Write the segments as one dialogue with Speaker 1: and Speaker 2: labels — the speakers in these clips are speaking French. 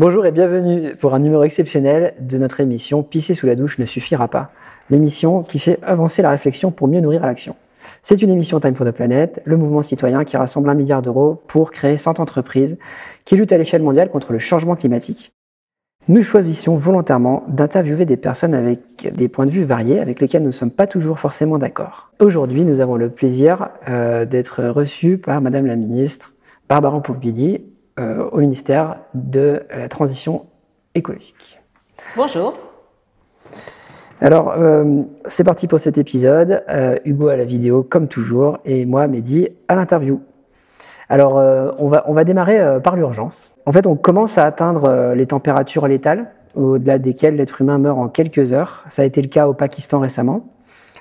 Speaker 1: Bonjour et bienvenue pour un numéro exceptionnel de notre émission Pisser sous la douche ne suffira pas. L'émission qui fait avancer la réflexion pour mieux nourrir l'action. C'est une émission Time for the Planet, le mouvement citoyen qui rassemble un milliard d'euros pour créer 100 entreprises qui luttent à l'échelle mondiale contre le changement climatique. Nous choisissons volontairement d'interviewer des personnes avec des points de vue variés avec lesquels nous ne sommes pas toujours forcément d'accord. Aujourd'hui, nous avons le plaisir euh, d'être reçus par Madame la ministre Barbara Pompili euh, au ministère de la Transition écologique.
Speaker 2: Bonjour.
Speaker 1: Alors, euh, c'est parti pour cet épisode. Euh, Hugo à la vidéo, comme toujours, et moi, Mehdi, à l'interview. Alors, on, va, on va démarrer par l'urgence. En fait, on commence à atteindre les températures létales, au-delà desquelles l'être humain meurt en quelques heures. Ça a été le cas au Pakistan récemment.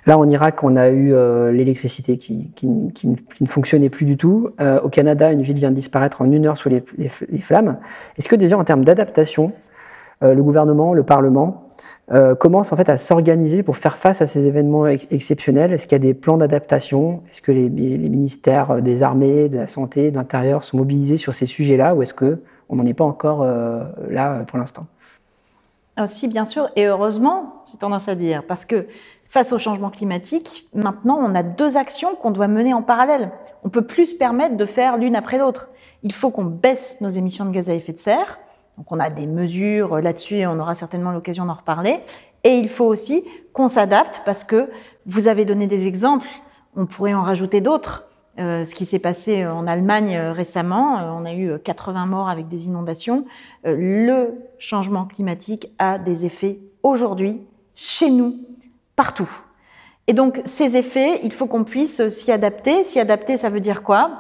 Speaker 1: Là, en Irak, on a eu euh, l'électricité qui, ne fonctionnait plus du tout. Euh, au Canada, une ville vient de disparaître en une heure sous les, flammes. Est-ce que déjà, en termes d'adaptation, euh, le gouvernement, le Parlement commencent en fait à s'organiser pour faire face à ces événements exceptionnels? Est-ce qu'il y a des plans d'adaptation? Est-ce que les, ministères des armées, de la santé, de l'intérieur sont mobilisés sur ces sujets-là ou est-ce qu'on n'en est pas encore là pour l'instant?
Speaker 2: Si, bien sûr, et heureusement, j'ai tendance à dire, parce que Face au changement climatique, maintenant, on a deux actions qu'on doit mener en parallèle. On peut plus se permettre de faire l'une après l'autre. Il faut qu'on baisse nos émissions de gaz à effet de serre. Donc, on a des mesures là-dessus et on aura certainement l'occasion d'en reparler. Et il faut aussi qu'on s'adapte parce que vous avez donné des exemples. On pourrait en rajouter d'autres. Euh, ce qui s'est passé en Allemagne euh, récemment, euh, on a eu 80 morts avec des inondations. le changement climatique a des effets aujourd'hui chez nous partout. Et donc ces effets, il faut qu'on puisse s'y adapter. S'y adapter, ça veut dire quoi?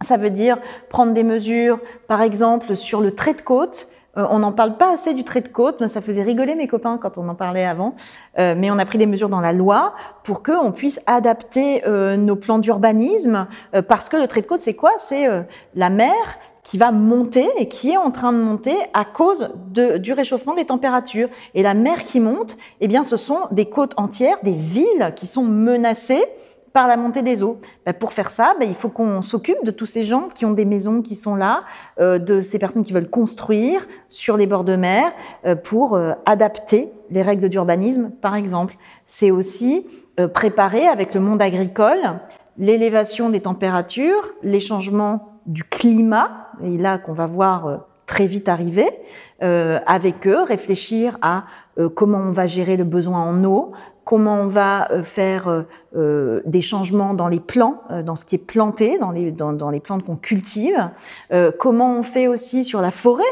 Speaker 2: Ça veut dire prendre des mesures, par exemple, sur le trait de côte. Euh, on n'en parle pas assez du trait de côte, ça faisait rigoler mes copains quand on en parlait avant, euh, mais on a pris des mesures dans la loi pour qu'on puisse adapter euh, nos plans d'urbanisme, parce que le trait de côte, c'est quoi? C'est la mer qui va monter et qui est en train de monter à cause de, du réchauffement des températures. Et la mer qui monte, eh bien, ce sont des côtes entières, des villes qui sont menacées par la montée des eaux. Ben, pour faire ça, ben, il faut qu'on s'occupe de tous ces gens qui ont des maisons qui sont là, euh, de ces personnes qui veulent construire sur les bords de mer euh, pour euh, adapter les règles d'urbanisme, par exemple. C'est aussi préparer avec le monde agricole l'élévation des températures, les changements du climat, et là qu'on va voir euh, très vite arriver, euh, avec eux, réfléchir à euh, comment on va gérer le besoin en eau, comment on va faire des changements dans les plants, dans ce qui est planté, dans les, dans, les plantes qu'on cultive, comment on fait aussi sur la forêt,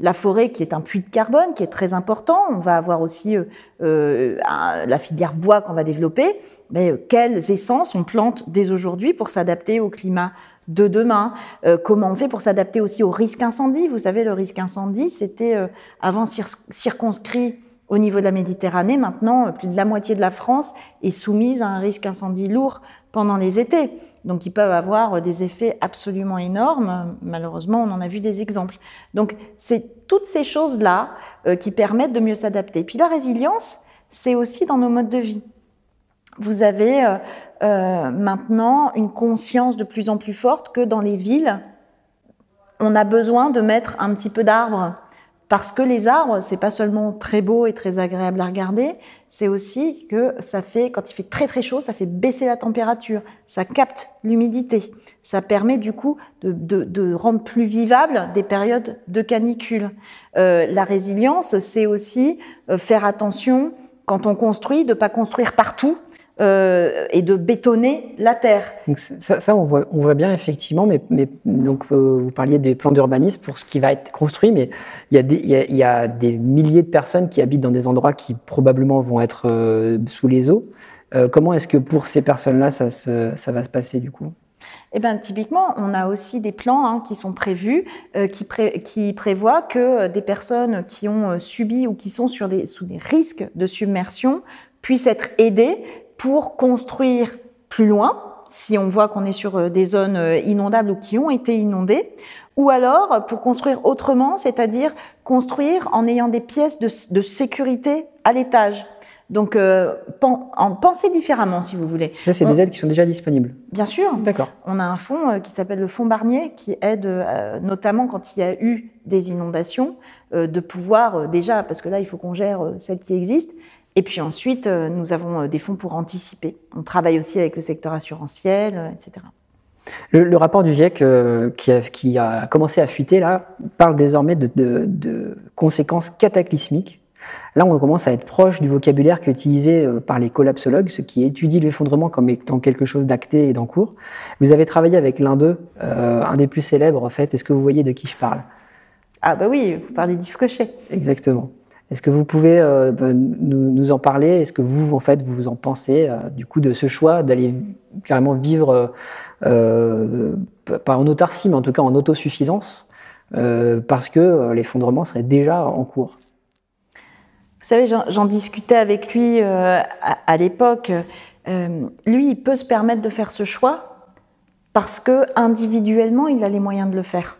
Speaker 2: la forêt qui est un puits de carbone, qui est très important. On va avoir aussi la filière bois qu'on va développer. Mais quelles essences on plante dès aujourd'hui pour s'adapter au climat de demain. Euh, comment on fait pour s'adapter aussi au risque incendie? Vous savez, le risque incendie, c'était euh, avant circonscrit au niveau de la Méditerranée. Maintenant, euh, plus de la moitié de la France est soumise à un risque incendie lourd pendant les étés. Donc, ils peuvent avoir des effets absolument énormes. Malheureusement, on en a vu des exemples. Donc, c'est toutes ces choses-là qui permettent de mieux s'adapter. Puis la résilience, c'est aussi dans nos modes de vie. Vous avez euh, maintenant une conscience de plus en plus forte que dans les villes, on a besoin de mettre un petit peu d'arbres. Parce que les arbres, c'est pas seulement très beau et très agréable à regarder, c'est aussi que ça fait, quand il fait très très chaud, ça fait baisser la température, ça capte l'humidité, ça permet du coup de, rendre plus vivable des périodes de canicule. Euh, la résilience, c'est aussi euh, faire attention quand on construit, de pas construire partout, euh, et de bétonner la terre.
Speaker 1: Donc ça, ça on, voit, on, voit, bien effectivement, mais, mais donc euh, vous parliez des plans d'urbanisme pour ce qui va être construit, mais il y, a des, il, y a, y, a des, milliers de personnes qui habitent dans des endroits qui probablement vont être euh, sous les eaux. Euh, comment est-ce que pour ces personnes-là, ça, ça va se passer du coup?
Speaker 2: Eh bien, typiquement, on a aussi des plans hein, qui sont prévus, euh, qui, pré qui, prévoient que des personnes qui ont subi ou qui sont sur des, sous des risques de submersion puissent être aidées pour construire plus loin, si on voit qu'on est sur euh, des zones euh, inondables ou qui ont été inondées, ou alors pour construire autrement, c'est-à-dire construire en ayant des pièces de, sécurité à l'étage. Donc, euh, en penser différemment, si vous voulez.
Speaker 1: Ça, c'est des aides qui sont déjà disponibles.
Speaker 2: Bien sûr.
Speaker 1: D'accord.
Speaker 2: On a un fonds euh, qui s'appelle le Fonds Barnier, qui aide notamment quand il y a eu des inondations, de pouvoir déjà, parce que là, il faut qu'on gère celles qui existent, et puis ensuite, nous avons des fonds pour anticiper. On travaille aussi avec le secteur assurantiel, etc.
Speaker 1: Le, rapport du GIEC qui, a, commencé à fuiter là parle désormais de conséquences cataclysmiques Là, on commence à être proche du vocabulaire qui est utilisé euh, par les collapsologues, ceux qui étudient l'effondrement comme étant quelque chose d'acté et d'en cours. Vous avez travaillé avec l'un d'eux, euh, un des plus célèbres en fait. Est-ce que vous voyez de qui je parle?
Speaker 2: Ah bah oui, vous parlez d'Yves Cochet.
Speaker 1: Exactement. Est-ce que vous pouvez euh, bah, nous, en parler? Est-ce que vous, en fait, vous en pensez du coup de ce choix d'aller carrément vivre, pas en autarcie, mais en tout cas en autosuffisance, parce que l'effondrement serait déjà en cours?
Speaker 2: Vous savez, j'en discutais avec lui euh, à, l'époque. Euh, lui, il peut se permettre de faire ce choix parce que individuellement, il a les moyens de le faire.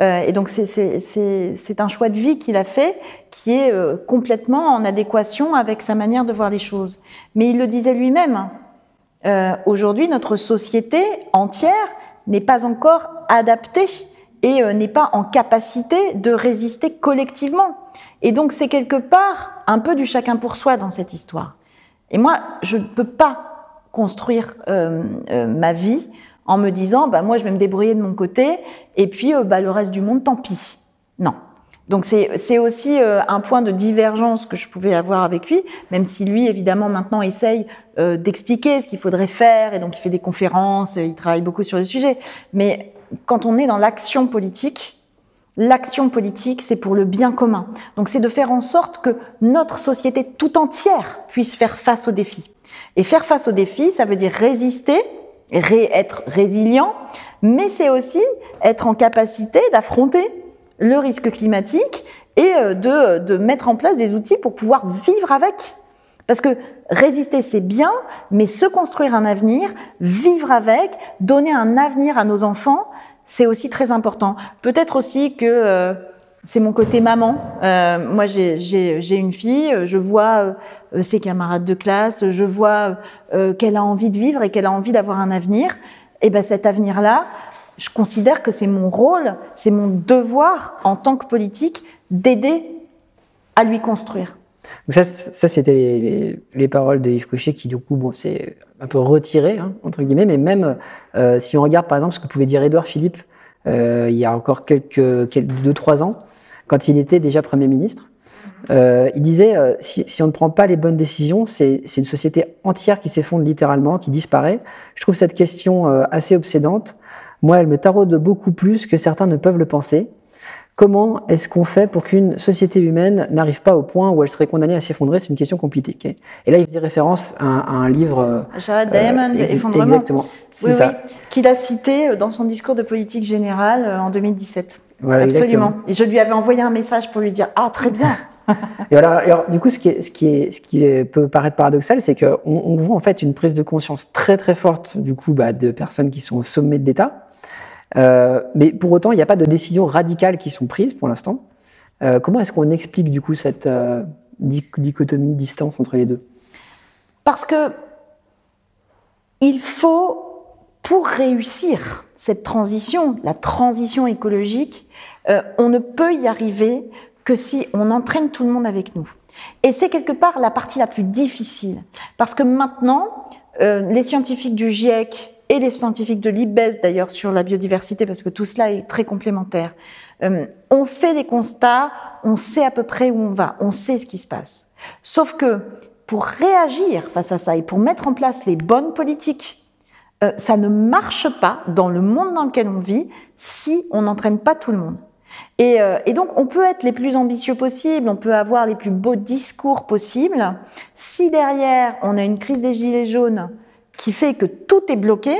Speaker 2: Euh, et donc, c'est un choix de vie qu'il a fait qui est complètement en adéquation avec sa manière de voir les choses. Mais il le disait lui-même. Hein. Aujourd'hui, notre société entière n'est pas encore adaptée et n'est pas en capacité de résister collectivement. Et donc c'est quelque part un peu du chacun pour soi dans cette histoire. Et moi, je ne peux pas construire euh, euh, ma vie en me disant, bah, moi je vais me débrouiller de mon côté, et puis euh, bah, le reste du monde, tant pis. Non. Donc c'est aussi un point de divergence que je pouvais avoir avec lui, même si lui, évidemment, maintenant essaye d'expliquer ce qu'il faudrait faire, et donc il fait des conférences, il travaille beaucoup sur le sujet. Mais quand on est dans l'action politique, L'action politique, c'est pour le bien commun. Donc c'est de faire en sorte que notre société tout entière puisse faire face aux défis. Et faire face aux défis, ça veut dire résister, être résilient, mais c'est aussi être en capacité d'affronter le risque climatique et euh, de, de mettre en place des outils pour pouvoir vivre avec. Parce que résister, c'est bien, mais se construire un avenir, vivre avec, donner un avenir à nos enfants, c'est aussi très important. Peut-être aussi que euh, c'est mon côté maman. Euh, moi, j'ai une fille, je vois euh, ses camarades de classe, je vois qu'elle a envie de vivre et qu'elle a envie d'avoir un avenir. Et ben cet avenir-là, je considère que c'est mon rôle, c'est mon devoir en tant que politique d'aider à lui construire.
Speaker 1: ça, ça c'était les, paroles de Yves Cochet qui, du coup, bon, c'est un peu retiré, hein, entre guillemets, mais même euh, si on regarde par exemple ce que pouvait dire Édouard Philippe euh, il y a encore quelques deux, trois ans, quand il était déjà Premier ministre, euh, il disait si, si, on ne prend pas les bonnes décisions, c'est une société entière qui s'effondre littéralement, qui disparaît. Je trouve cette question assez obsédante. Moi, elle me taraude beaucoup plus que certains ne peuvent le penser. Comment est-ce qu'on fait pour qu'une société humaine n'arrive pas au point où elle serait condamnée à s'effondrer? C'est une question compliquée. Et là, il faisait référence à, un livre. Euh,
Speaker 2: Jared Diamond, euh, Effondrement.
Speaker 1: Exactement.
Speaker 2: Oui, oui, qu'il a cité euh, dans son discours de politique générale en 2017. Voilà, Absolument. Et je lui avais envoyé un message pour lui dire Ah, très bien
Speaker 1: et voilà, alors, du coup, ce qui, est, ce, qui est, ce qui peut paraître paradoxal, c'est qu'on on voit en fait une prise de conscience très très forte du coup bah, de personnes qui sont au sommet de l'État, euh, mais pour autant, il n'y a pas de décisions radicales qui sont prises pour l'instant. Euh, comment est-ce qu'on explique du coup cette euh, dichotomie, distance entre les deux?
Speaker 2: Parce que il faut, pour réussir cette transition, la transition écologique, on ne peut y arriver que si on entraîne tout le monde avec nous. Et c'est quelque part la partie la plus difficile, parce que maintenant, les scientifiques du GIEC et les scientifiques de l'IBES d'ailleurs sur la biodiversité, parce que tout cela est très complémentaire. Euh, on fait les constats, on sait à peu près où on va, on sait ce qui se passe. Sauf que pour réagir face à ça et pour mettre en place les bonnes politiques, euh, ça ne marche pas dans le monde dans lequel on vit si on n'entraîne pas tout le monde. Et, euh, et, donc, on peut être les plus ambitieux possibles, on peut avoir les plus beaux discours possibles. Si derrière, on a une crise des gilets jaunes qui fait que tout est bloqué,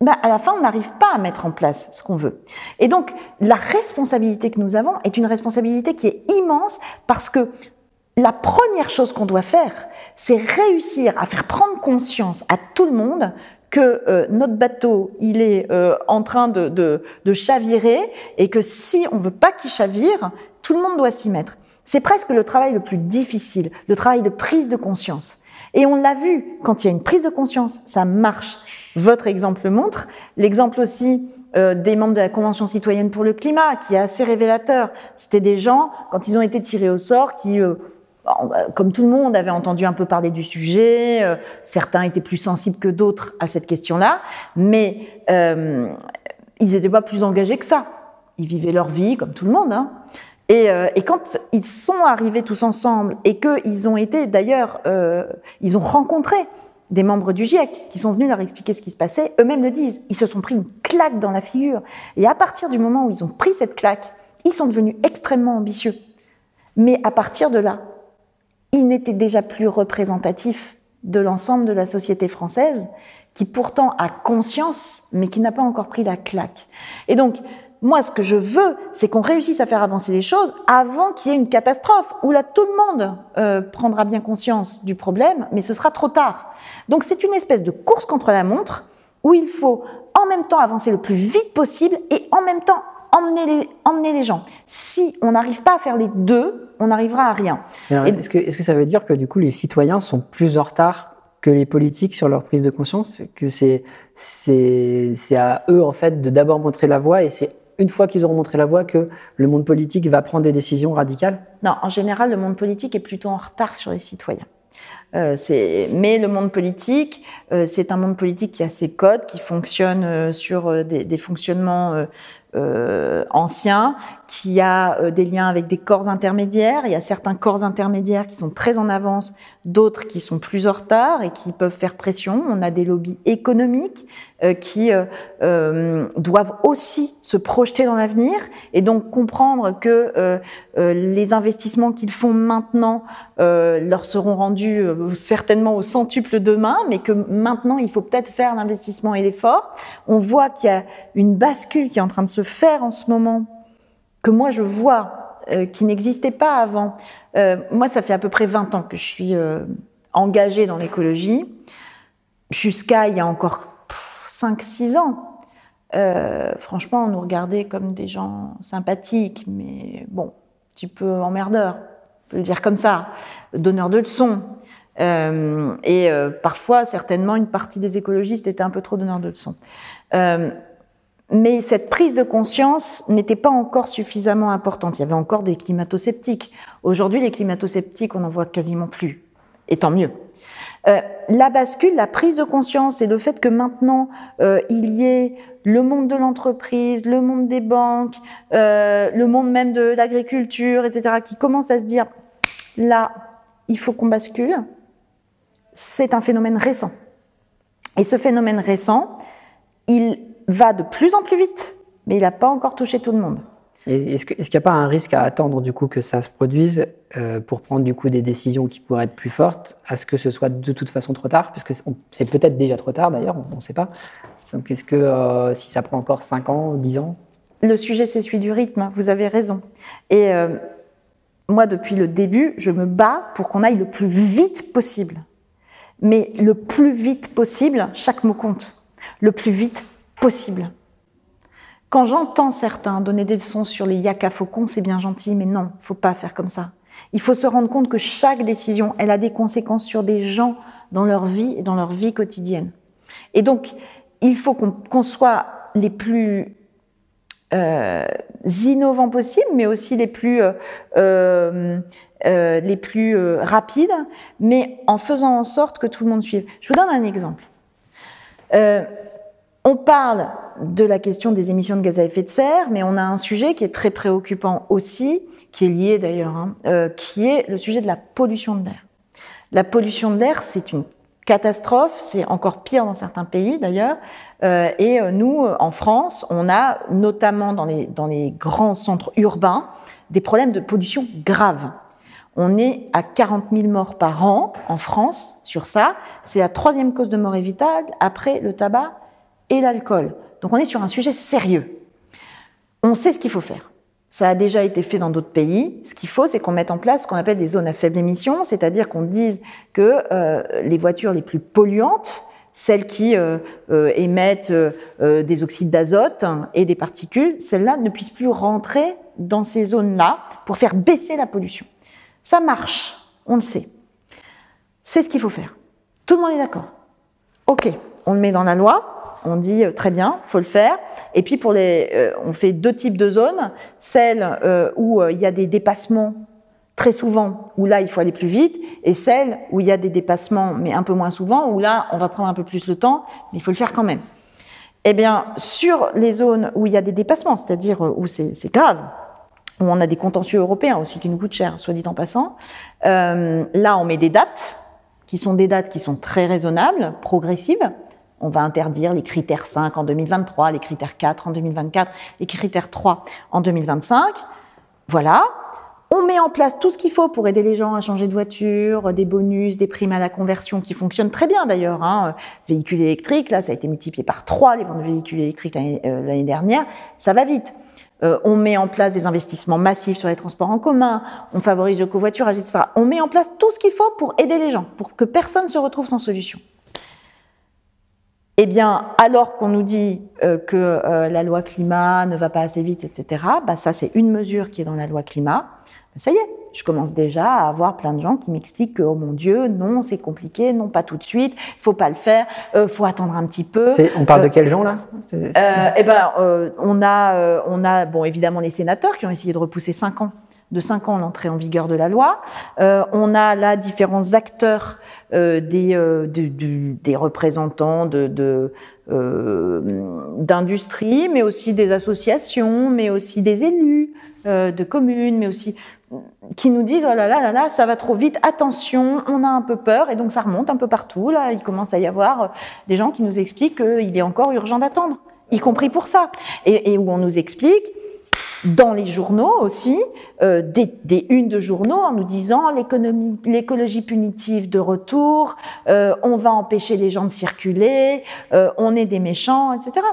Speaker 2: bah, à la fin, on n'arrive pas à mettre en place ce qu'on veut. Et donc, la responsabilité que nous avons est une responsabilité qui est immense parce que la première chose qu'on doit faire, c'est réussir à faire prendre conscience à tout le monde que euh, notre bateau, il est euh, en train de, de, de chavirer et que si on veut pas qu'il chavire, tout le monde doit s'y mettre. C'est presque le travail le plus difficile, le travail de prise de conscience. Et on l'a vu, quand il y a une prise de conscience, ça marche. Votre exemple le montre. L'exemple aussi euh, des membres de la Convention citoyenne pour le climat, qui est assez révélateur. C'était des gens, quand ils ont été tirés au sort, qui, euh, comme tout le monde, avaient entendu un peu parler du sujet. Euh, certains étaient plus sensibles que d'autres à cette question-là, mais ils n'étaient pas plus engagés que ça. Ils vivaient leur vie, comme tout le monde. Hein. Et, euh, et, quand ils sont arrivés tous ensemble et qu'ils ont été d'ailleurs, euh, ils ont rencontré des membres du GIEC qui sont venus leur expliquer ce qui se passait, eux-mêmes le disent, ils se sont pris une claque dans la figure. Et à partir du moment où ils ont pris cette claque, ils sont devenus extrêmement ambitieux. Mais à partir de là, ils n'étaient déjà plus représentatifs de l'ensemble de la société française, qui pourtant a conscience, mais qui n'a pas encore pris la claque. Et donc, moi, ce que je veux, c'est qu'on réussisse à faire avancer les choses avant qu'il y ait une catastrophe, où là, tout le monde euh, prendra bien conscience du problème, mais ce sera trop tard. Donc c'est une espèce de course contre la montre, où il faut en même temps avancer le plus vite possible et en même temps emmener les, emmener les gens. Si on n'arrive pas à faire les deux, on n'arriva à rien.
Speaker 1: Est-ce que, est que ça veut dire que du coup les citoyens sont plus en retard que les politiques sur leur prise de conscience, que c'est c'est à eux en fait de d'abord montrer la voie et c'est une fois qu'ils auront montré la voie, que le monde politique va prendre des décisions radicales?
Speaker 2: Non, en général, le monde politique est plutôt en retard sur les citoyens. Euh, mais le monde politique, euh, c'est un monde politique qui a ses codes, qui fonctionne euh, sur des, des, fonctionnements euh, anciens, qui a des liens avec des corps intermédiaires. Il y a certains corps intermédiaires qui sont très en avance, d'autres qui sont plus en retard et qui peuvent faire pression. On a des lobbies économiques euh, qui euh, euh, doivent aussi se projeter dans l'avenir et donc comprendre que les investissements qu'ils font maintenant leur seront rendus certainement au centuple demain, mais que maintenant il faut peut-être faire l'investissement et l'effort. On voit qu'il y a une bascule qui est en train de se faire en ce moment, que moi je vois, qui n'existait pas avant. moi, ça fait à peu près 20 ans que je suis engagée dans l'écologie. Jusqu'à il y a encore 5-6 ans. Euh, franchement, on nous regardait comme des gens sympathiques, mais bon, tu peux emmerdeur, on peut le dire comme ça, donneur de leçons. Euh, et euh, parfois, certainement, une partie des écologistes était un peu trop donneur de leçons. Mais cette prise de conscience n'était pas encore suffisamment importante. Il y avait encore des climato-sceptiques. Aujourd'hui, les climato-sceptiques, on n'en voit quasiment plus. Et tant mieux. Euh, la bascule, la prise de conscience et le fait que maintenant euh, il y ait le monde de l'entreprise, le monde des banques, euh, le monde même de l'agriculture, etc., qui commence à se dire là, il faut qu'on bascule, c'est un phénomène récent. Et ce phénomène récent, il va de plus en plus vite, mais il n'a pas encore touché tout le monde.
Speaker 1: Est-ce qu'il n'y a pas un risque à attendre du coup que ça se produise euh, pour prendre du coup des décisions qui pourraient être plus fortes, à ce que ce soit de toute façon trop tard, puisque c'est peut-être déjà trop tard d'ailleurs, on ne sait pas. Donc est-ce que euh, si ça prend encore 5 ans, 10 ans?
Speaker 2: Le sujet c'est celui du rythme, vous avez raison. Et euh, moi depuis le début, je me bats pour qu'on aille le plus vite possible. Mais le plus vite possible, chaque mot compte. Le plus vite possible. Quand j'entends certains donner des leçons sur les yaka faucons, c'est bien gentil, mais non, faut pas faire comme ça. Il faut se rendre compte que chaque décision, elle a des conséquences sur des gens dans leur vie et dans leur vie quotidienne. Et donc, il faut qu'on soit les plus euh, innovants possibles, mais aussi les plus, euh, euh, les plus rapides, mais en faisant en sorte que tout le monde suive. Je vous donne un exemple. On parle de la question des émissions de gaz à effet de serre, mais on a un sujet qui est très préoccupant aussi, qui est lié d'ailleurs, hein, euh, qui est le sujet de la pollution de l'air. La pollution de l'air, c'est une catastrophe, c'est encore pire dans certains pays d'ailleurs. Euh, et euh, nous, en France, on a notamment dans les, dans les grands centres urbains des problèmes de pollution graves. On est à 40 000 morts par an en France sur ça. C'est la troisième cause de mort évitable après le tabac et l'alcool. Donc on est sur un sujet sérieux. On sait ce qu'il faut faire. Ça a déjà été fait dans d'autres pays. Ce qu'il faut, c'est qu'on mette en place ce qu'on appelle des zones à faible émission, c'est-à-dire qu'on dise que euh, les voitures les plus polluantes, celles qui euh, euh, émettent des oxydes d'azote et des particules, celles-là ne puissent plus rentrer dans ces zones-là pour faire baisser la pollution. Ça marche, on le sait. C'est ce qu'il faut faire. Tout le monde est d'accord. Ok, on le met dans la loi, on dit euh, très bien, faut le faire. Et puis pour les, euh, on fait deux types de zones, celles euh, où il y a des dépassements très souvent, où là il faut aller plus vite, et celles où il y a des dépassements, mais un peu moins souvent, où là on va prendre un peu plus le temps, mais il faut le faire quand même. Eh bien, sur les zones où il y a des dépassements, c'est-à-dire où c'est grave, où on a des contentieux européens aussi qui nous coûtent cher, soit dit en passant, là on met des dates, qui sont des dates qui sont très raisonnables, progressives, on va interdire les critères 5 en 2023, les critères 4 en 2024, les critères 3 en 2025. Voilà. On met en place tout ce qu'il faut pour aider les gens à changer de voiture, des bonus, des primes à la conversion qui fonctionnent très bien d'ailleurs. Hein. Véhicules électriques, là, ça a été multiplié par 3 les ventes de véhicules électriques l'année euh, dernière. Ça va vite. Euh, on met en place des investissements massifs sur les transports en commun, on favorise le covoiturage, etc. On met en place tout ce qu'il faut pour aider les gens, pour que personne ne se retrouve sans solution. Eh bien, alors qu'on nous dit euh, que euh, la loi climat ne va pas assez vite, etc., bah, ça c'est une mesure qui est dans la loi climat. Bah, ça y est, je commence déjà à avoir plein de gens qui m'expliquent que, oh mon Dieu, non, c'est compliqué, non, pas tout de suite, il faut pas le faire, euh, faut attendre un petit peu.
Speaker 1: On parle de quels gens là?
Speaker 2: Eh ben, on a, on a, bon, évidemment les sénateurs qui ont essayé de repousser 5 ans de 5 ans l'entrée en vigueur de la loi. Euh, on a là différents acteurs, euh, des, euh, des représentants de, d'industrie, mais aussi des associations, mais aussi des élus de communes, mais aussi qui nous disent oh là là là là ça va trop vite attention on a un peu peur et donc ça remonte un peu partout là il commence à y avoir des gens qui nous expliquent qu'il est encore urgent d'attendre y compris pour ça et, et où on nous explique dans les journaux aussi, euh, des, unes de journaux en nous disant l'écologie punitive de retour, euh, on va empêcher les gens de circuler, euh, on est des méchants, etc.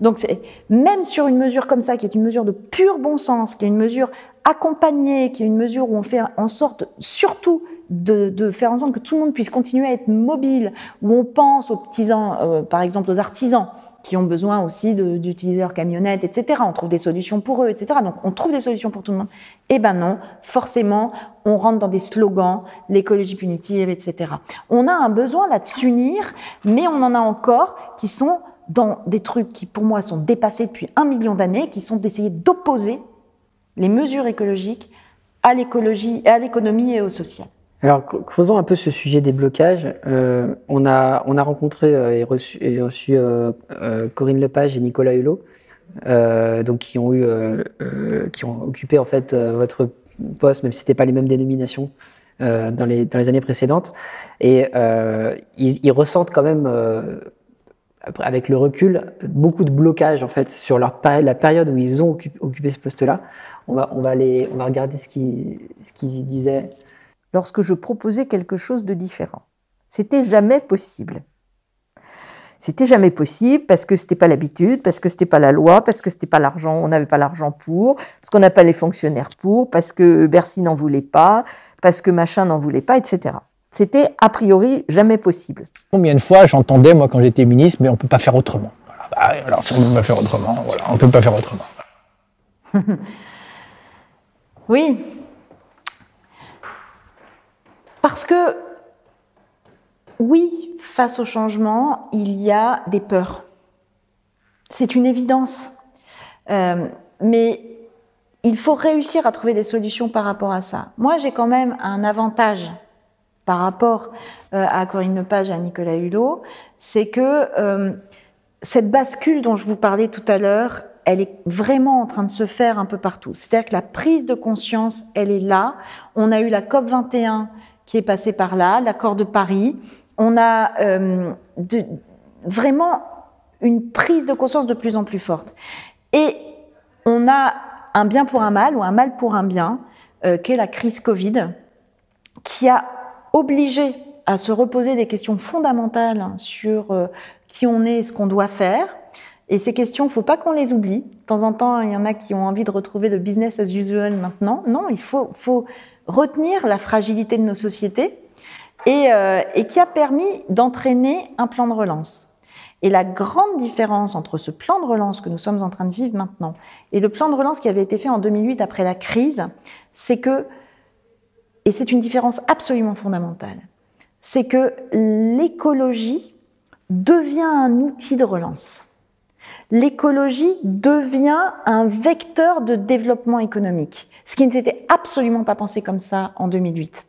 Speaker 2: Donc même sur une mesure comme ça, qui est une mesure de pur bon sens, qui est une mesure accompagnée, qui est une mesure où on fait en sorte surtout de, de, faire en sorte que tout le monde puisse continuer à être mobile, où on pense aux petits, euh, par exemple aux artisans, qui ont besoin aussi d'utiliser leur camionnette, etc. On trouve des solutions pour eux, etc. Donc on trouve des solutions pour tout le monde. Eh ben non, forcément, on rentre dans des slogans, l'écologie punitive, etc. On a un besoin là de s'unir, mais on en a encore qui sont dans des trucs qui pour moi sont dépassés depuis un million d'années, qui sont d'essayer d'opposer les mesures écologiques à l'écologie, à l'économie et au social.
Speaker 1: Alors, creusons un peu ce sujet des blocages. Euh, on, a, on a rencontré euh, et reçu, euh, Corinne Lepage et Nicolas Hulot, donc qui ont eu, qui ont occupé en fait votre poste, même si c'était pas les mêmes dénominations dans les dans les années précédentes. Et ils, ressentent quand même, avec le recul, beaucoup de blocages en fait sur leur la période où ils ont occupé, ce poste-là. On va on va on va regarder ce qu'ils ce qu'ils disaient
Speaker 3: lorsque je proposais quelque chose de différent. C'était jamais possible. C'était jamais possible parce que c'était pas l'habitude, parce que c'était pas la loi, parce que c'était pas l'argent, on n'avait pas l'argent pour, parce qu'on n'a pas les fonctionnaires pour, parce que Bercy n'en voulait pas, parce que machin n'en voulait pas, etc. C'était a priori jamais possible.
Speaker 4: Combien de fois j'entendais moi quand j'étais ministre, mais on peut pas faire autrement. Bah, alors si on peut pas faire autrement, voilà, on peut pas faire autrement.
Speaker 2: oui, parce que, oui, face au changement, il y a des peurs. C'est une évidence. Euh, mais il faut réussir à trouver des solutions par rapport à ça. Moi, j'ai quand même un avantage par rapport euh, à Corinne Lepage et à Nicolas Hulot, c'est que euh, cette bascule dont je vous parlais tout à l'heure, elle est vraiment en train de se faire un peu partout. C'est-à-dire que la prise de conscience, elle est là. On a eu la COP 21 qui est passé par là, l'accord de Paris. On a euh, vraiment une prise de conscience de plus en plus forte. Et on a un bien pour un mal ou un mal pour un bien, euh, qui la crise Covid, qui a obligé à se reposer des questions fondamentales sur euh, qui on est et ce qu'on doit faire. Et ces questions, il ne faut pas qu'on les oublie. De temps en temps, il y en a qui ont envie de retrouver le business as usual maintenant. Non, il faut, faut retenir la fragilité de nos sociétés euh, et, qui a permis d'entraîner un plan de relance. Et la grande différence entre ce plan de relance que nous sommes en train de vivre maintenant et le plan de relance qui avait été fait en 2008 après la crise, c'est que et c'est une différence absolument fondamentale, c'est que l'écologie devient un outil de relance. L'écologie devient un vecteur de développement économique, ce qui n'était absolument pas pensé comme ça en 2008.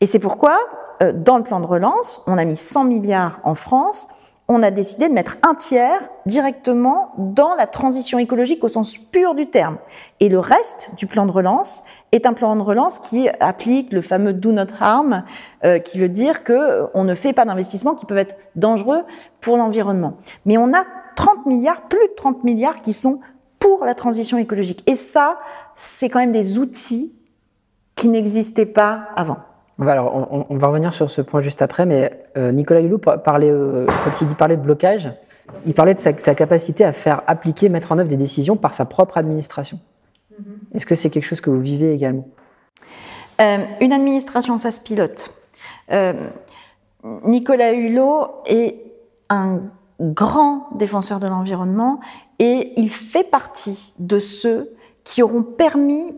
Speaker 2: Et c'est pourquoi, euh, dans le plan de relance, on a mis 100 milliards en France, on a décidé de mettre un tiers directement dans la transition écologique au sens pur du terme. Et le reste du plan de relance est un plan de relance qui applique le fameux do not harm, euh, qui veut dire que on ne fait pas d'investissements qui peuvent être dangereux pour l'environnement. Mais on a 30 milliards, plus de 30 milliards qui sont pour la transition écologique. Et ça, c'est quand même des outils qui n'existaient pas avant.
Speaker 1: Alors, on, va revenir sur ce point juste après, mais euh, Nicolas Hulot parlait, euh, quand il parlait de blocage, il parlait de sa, capacité à faire appliquer, mettre en œuvre des décisions par sa propre administration. Mm-hmm. Est-ce que c'est quelque chose que vous vivez également?
Speaker 2: Euh, Une administration, ça se pilote. Nicolas Hulot est un grand défenseur de l'environnement et il fait partie de ceux qui auront permis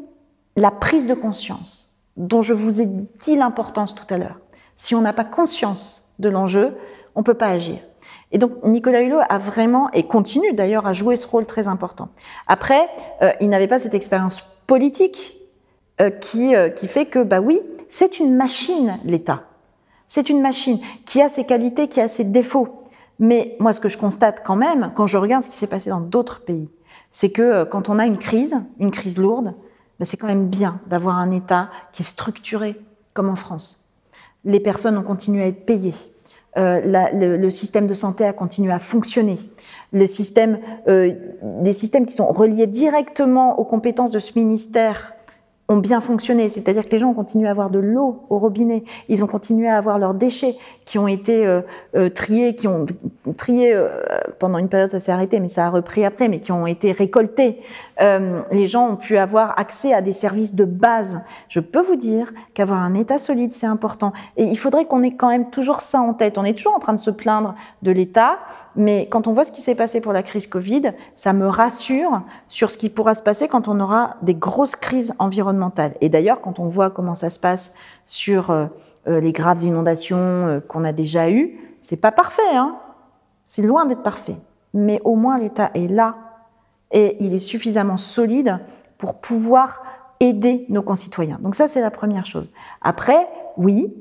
Speaker 2: la prise de conscience dont je vous ai dit l'importance tout à l'heure. Si on n'a pas conscience de l'enjeu, on ne peut pas agir. Et donc Nicolas Hulot a vraiment, et continue d'ailleurs à jouer ce rôle très important. Après, euh, il n'avait pas cette expérience politique euh, qui, euh, qui fait que, bah oui, c'est une machine, l'État. C'est une machine qui a ses qualités, qui a ses défauts. Mais moi, ce que je constate quand même, quand je regarde ce qui s'est passé dans d'autres pays, c'est que quand on a une crise, une crise lourde, c'est quand même bien d'avoir un État qui est structuré comme en France. Les personnes ont continué à être payées. Euh, le, système de santé a continué à fonctionner. Le système, euh, systèmes qui sont reliés directement aux compétences de ce ministère ont bien fonctionné, c'est-à-dire que les gens ont continué à avoir de l'eau au robinet, ils ont continué à avoir leurs déchets qui ont été euh, euh, triés, qui ont trié euh, pendant une période, ça s'est arrêté, mais ça a repris après, mais qui ont été récoltés. les gens ont pu avoir accès à des services de base. Je peux vous dire qu'avoir un État solide, c'est important. Et il faudrait qu'on ait quand même toujours ça en tête. On est toujours en train de se plaindre de l'État, mais quand on voit ce qui s'est passé pour la crise Covid, ça me rassure sur ce qui pourra se passer quand on aura des grosses crises environnementales. Et d'ailleurs, quand on voit comment ça se passe sur euh, euh, les graves inondations euh, qu'on a déjà eues, c'est pas parfait, hein c'est loin d'être parfait. Mais au moins l'État est là et il est suffisamment solide pour pouvoir aider nos concitoyens. Donc ça, c'est la première chose. Après, oui,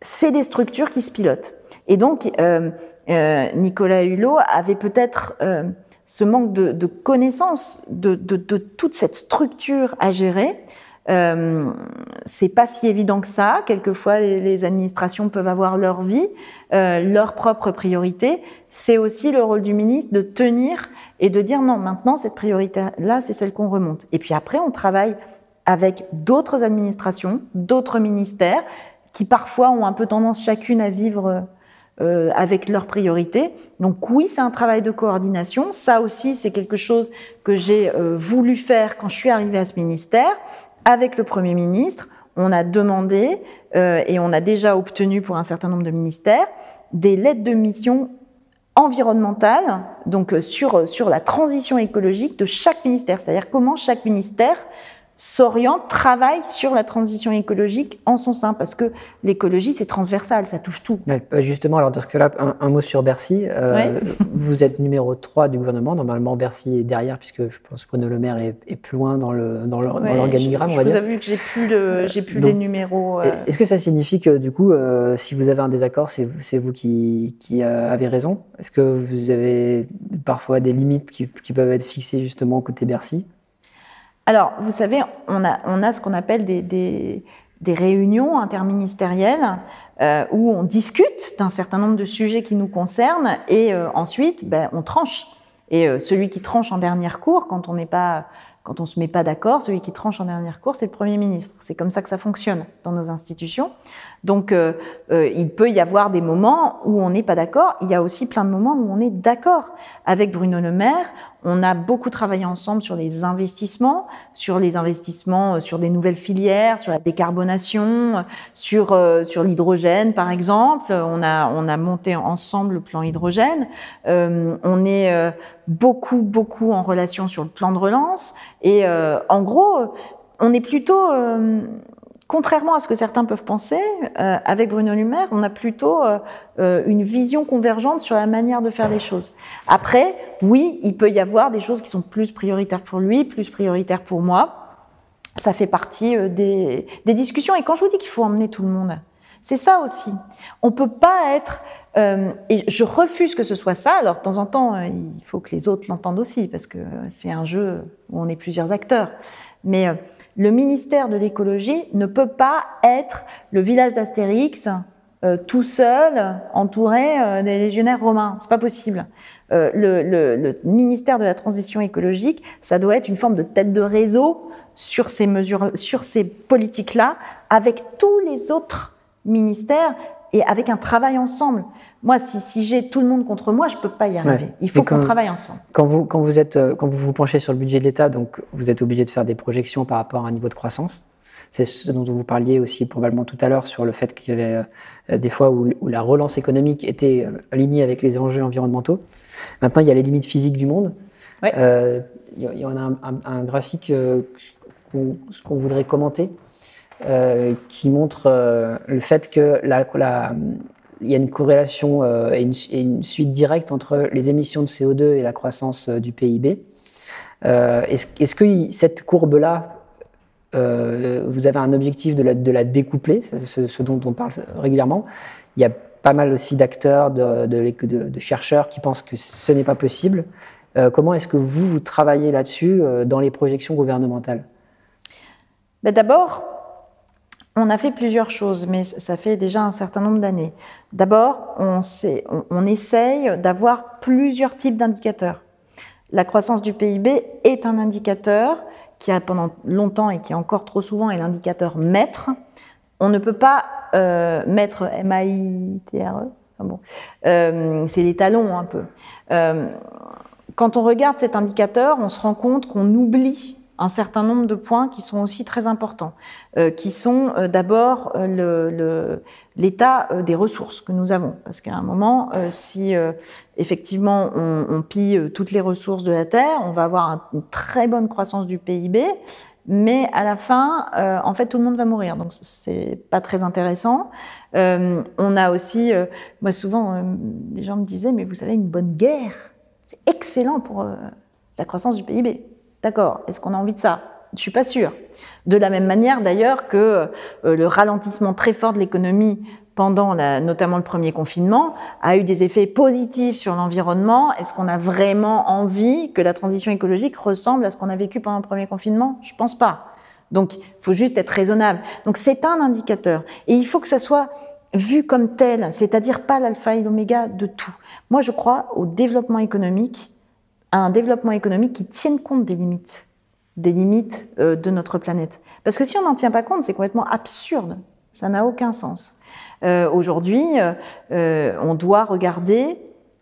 Speaker 2: c'est des structures qui se pilotent. Et donc, euh, Nicolas Hulot avait peut-être euh, ce manque de, connaissance de, toute cette structure à gérer. Euh, c'est pas si évident que ça. Quelquefois, les, administrations peuvent avoir leur vie, euh, leurs propres priorités. C'est aussi le rôle du ministre de tenir et de dire non, maintenant, cette priorité-là, c'est celle qu'on remonte. Et puis après, on travaille avec d'autres administrations, d'autres ministères, qui parfois ont un peu tendance chacune à vivre euh, avec leurs priorités. Donc oui, c'est un travail de coordination. Ça aussi, c'est quelque chose que j'ai euh, voulu faire quand je suis arrivée à ce ministère. Avec le Premier ministre, on a demandé euh, et on a déjà obtenu pour un certain nombre de ministères des lettres de mission environnementales, donc sur, sur la transition écologique de chaque ministère, c'est-à-dire comment chaque ministère s'oriente, travaille sur la transition écologique en son sein, parce que l'écologie, c'est transversal, ça touche tout.
Speaker 1: Bah, justement, alors dans ce cas-là, un, mot sur Bercy. Euh, vous êtes numéro 3 du gouvernement, normalement Bercy est derrière, puisque je pense que Bruno Le Maire est, plus loin dans l'organigramme,
Speaker 2: on
Speaker 1: va
Speaker 2: dire.
Speaker 1: Je
Speaker 2: vous avoue que j'ai plus, le, j'ai plus les numéros.
Speaker 1: Euh. Est-ce que ça signifie que, du coup, euh, si vous avez un désaccord, c'est, vous qui, qui avez raison? Est-ce que vous avez parfois des limites qui, qui peuvent être fixées justement côté Bercy?
Speaker 2: Alors, vous savez, on a, on a ce qu'on appelle des, des, réunions interministérielles euh, où on discute d'un certain nombre de sujets qui nous concernent et euh, ensuite, ben, on tranche. Et euh, celui qui tranche en dernière cour, quand on n'est pas quand on ne se met pas d'accord, celui qui tranche en dernière cour, c'est le Premier ministre. C'est comme ça que ça fonctionne dans nos institutions. Donc, euh, euh, il peut y avoir des moments où on n'est pas d'accord. Il y a aussi plein de moments où on est d'accord. Avec Bruno Le Maire, on a beaucoup travaillé ensemble sur les investissements, sur les investissements euh, sur des nouvelles filières, sur la décarbonation, sur sur l'hydrogène, par exemple. On a on a monté ensemble le plan hydrogène. on est beaucoup beaucoup en relation sur le plan de relance. Et en gros, on est plutôt contrairement à ce que certains peuvent penser, euh, avec Bruno Le Maire, on a plutôt euh, euh, une vision convergente sur la manière de faire les choses. Après, oui, il peut y avoir des choses qui sont plus prioritaires pour lui, plus prioritaires pour moi. Ça fait partie des, discussions. Et quand je vous dis qu'il faut emmener tout le monde, c'est ça aussi. On peut pas être et je refuse que ce soit ça. Alors, de temps en temps, il faut que les autres l'entendent aussi, parce que c'est un jeu où on est plusieurs acteurs. Mais le ministère de l'écologie ne peut pas être le village d'Astérix euh, tout seul, entouré euh, des légionnaires romains. C'est pas possible. Euh, le, le, ministère de la transition écologique, ça doit être une forme de tête de réseau sur ces mesures, sur ces politiques-là, avec tous les autres ministères et avec un travail ensemble. Moi, si, j'ai tout le monde contre moi, je ne peux pas y arriver. Il faut qu'on travaille ensemble.
Speaker 1: Quand vous, quand, vous êtes, euh, quand vous vous penchez sur le budget de l'État, donc vous êtes obligé de faire des projections par rapport à un niveau de croissance. C'est ce dont vous parliez aussi probablement tout à l'heure sur le fait qu'il y avait euh, des fois où, la relance économique était euh, alignée avec les enjeux environnementaux. Maintenant, il y a les limites physiques du monde. il y en a un, graphique qu'on voudrait commenter qui montre le fait que la, il y a une corrélation euh, et, une, suite directe entre les émissions de CO2 et la croissance euh, du PIB. Euh, est-ce, que cette courbe-là, vous avez un objectif de la, découpler, c'est ce, dont on parle régulièrement Il y a pas mal aussi d'acteurs, de, de, chercheurs qui pensent que ce n'est pas possible. comment est-ce que vous, vous travaillez là-dessus dans les projections gouvernementales?
Speaker 2: Ben D'abord, on a fait plusieurs choses, mais ça fait déjà un certain nombre d'années. D'abord, on, on, essaye d'avoir plusieurs types d'indicateurs. La croissance du PIB est un indicateur qui a pendant longtemps et qui encore trop souvent est l'indicateur maître. On ne peut pas euh, mettre M-A-I-T-R-E. Euh, c'est les talons un peu. Euh, quand on regarde cet indicateur, on se rend compte qu'on oublie un certain nombre de points qui sont aussi très importants, euh, qui sont euh, d'abord euh, l'état des ressources que nous avons. Parce qu'à un moment, si effectivement on, pille toutes les ressources de la Terre, on va avoir une très bonne croissance du PIB, mais à la fin, en fait, tout le monde va mourir. Donc c'est pas très intéressant. on a aussi, moi souvent, les gens me disaient, mais vous savez, une bonne guerre, c'est excellent pour la croissance du PIB. D'accord, est-ce qu'on a envie de ça? Je suis pas sûre. De la même manière d'ailleurs que euh, le ralentissement très fort de l'économie pendant notamment le premier confinement a eu des effets positifs sur l'environnement. Est-ce qu'on a vraiment envie que la transition écologique ressemble à ce qu'on a vécu pendant le premier confinement? Je pense pas. Donc, il faut juste être raisonnable. Donc, c'est un indicateur. Et il faut que ça soit vu comme tel, c'est-à-dire pas l'alpha et l'oméga de tout. Moi, je crois au développement économique un développement économique qui tienne compte des limites, des limites euh, de notre planète. Parce que si on n'en tient pas compte, c'est complètement absurde. Ça n'a aucun sens. Euh, aujourd'hui, euh, on doit regarder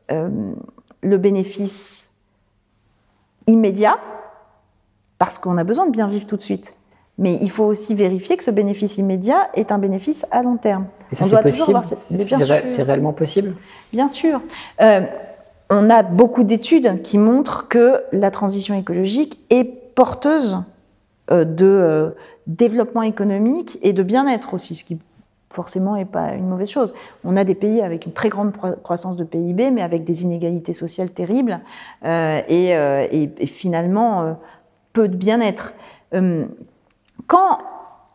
Speaker 2: le bénéfice immédiat, parce qu'on a besoin de bien vivre tout de suite. Mais il faut aussi vérifier que ce bénéfice immédiat est un bénéfice à long terme.
Speaker 1: Et ça, c'est possible C'est réellement possible?
Speaker 2: Bien sûr on a beaucoup d'études qui montrent que la transition écologique est porteuse euh, de euh, développement économique et de bien-être aussi, ce qui forcément n'est pas une mauvaise chose. On a des pays avec une très grande croissance de PIB, mais avec des inégalités sociales terribles euh, et, finalement peu de bien-être. quand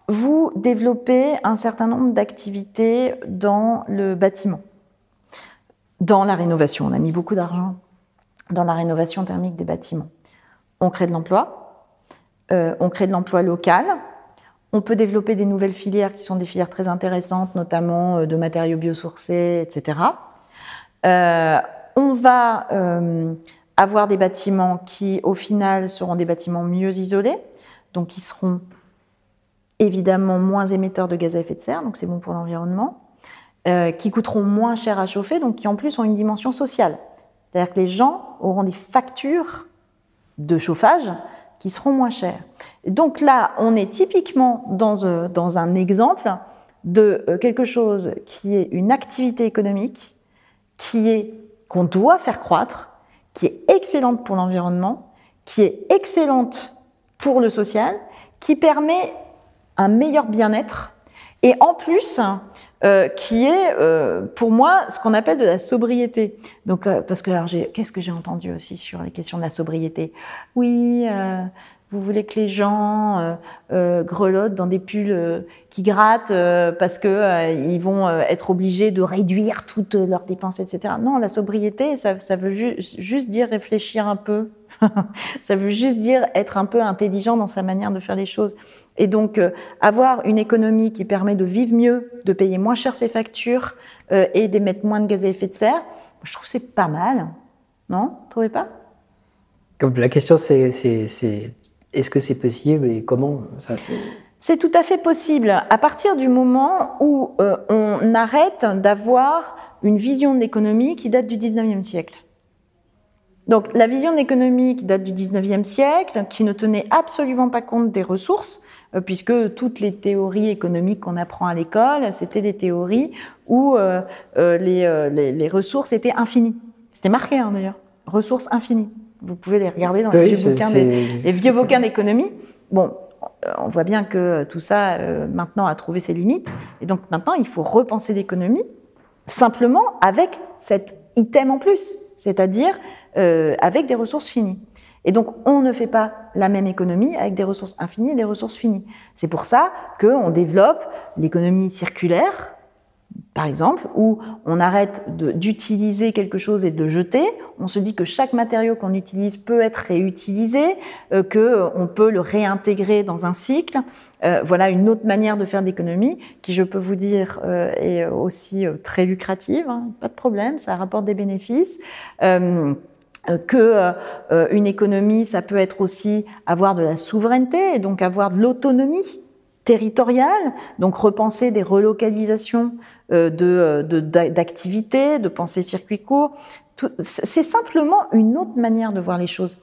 Speaker 2: vous développez un certain nombre d'activités dans le bâtiment, dans la rénovation. On a mis beaucoup d'argent dans la rénovation thermique des bâtiments. On crée de l'emploi, euh, on crée de l'emploi local, on peut développer des nouvelles filières qui sont des filières très intéressantes, notamment euh, de matériaux biosourcés, etc. Euh, on va avoir des bâtiments qui, au final, seront des bâtiments mieux isolés, donc qui seront évidemment moins émetteurs de gaz à effet de serre, donc c'est bon pour l'environnement. Euh, qui coûteront moins cher à chauffer, donc qui en plus ont une dimension sociale. C'est-à-dire que les gens auront des factures de chauffage qui seront moins chères. Donc là, on est typiquement dans, euh, un exemple de euh, quelque chose qui est une activité économique, qui est qu'on doit faire croître, qui est excellente pour l'environnement, qui est excellente pour le social, qui permet un meilleur bien-être et en plus euh, qui est euh, pour moi ce qu'on appelle de la sobriété. Donc euh, parce que alors qu'est-ce que j'ai entendu aussi sur les questions de la sobriété? Oui, euh, vous voulez que les gens grelottent dans des pulls qui grattent parce que ils vont être obligés de réduire toutes leurs dépenses, etc. Non, la sobriété, ça, ça veut ju juste dire réfléchir un peu. ça veut juste dire être un peu intelligent dans sa manière de faire les choses. Et donc, euh, avoir une économie qui permet de vivre mieux, de payer moins cher ses factures euh, et d'émettre moins de gaz à effet de serre, je trouve c'est pas mal. Non? Vous trouvez pas?
Speaker 1: Comme La question, c'est est-ce que c'est possible et comment? Ça
Speaker 2: C'est tout à fait possible. À partir du moment où euh, on arrête d'avoir une vision de l'économie qui date du 19e siècle. Donc la vision de l'économie qui date du 19e siècle, qui ne tenait absolument pas compte des ressources, euh, puisque toutes les théories économiques qu'on apprend à l'école, c'était des théories où euh, euh, les, les, ressources étaient infinies. C'était marqué hein, d'ailleurs, ressources infinies. Vous pouvez les regarder dans les, vieux bouquins les, vieux bouquins d'économie. Bon, on voit bien que tout ça maintenant a trouvé ses limites, et donc maintenant il faut repenser l'économie simplement avec cet item en plus, c'est-à-dire avec des ressources finies. Et donc, on ne fait pas la même économie avec des ressources infinies et des ressources finies. C'est pour ça qu'on développe l'économie circulaire, par exemple, où on arrête d'utiliser quelque chose et de le jeter. On se dit que chaque matériau qu'on utilise peut être réutilisé, euh, qu'on peut le réintégrer dans un cycle. Euh, voilà une autre manière de faire d'économie qui, je peux vous dire, euh, est aussi très lucrative. Hein, pas de problème, ça rapporte des bénéfices. Euh, que euh, euh, une économie, ça peut être aussi avoir de la souveraineté, et donc avoir de l'autonomie territoriale, donc repenser des relocalisations de, d'activités, de, penser circuit court. C'est simplement une autre manière de voir les choses.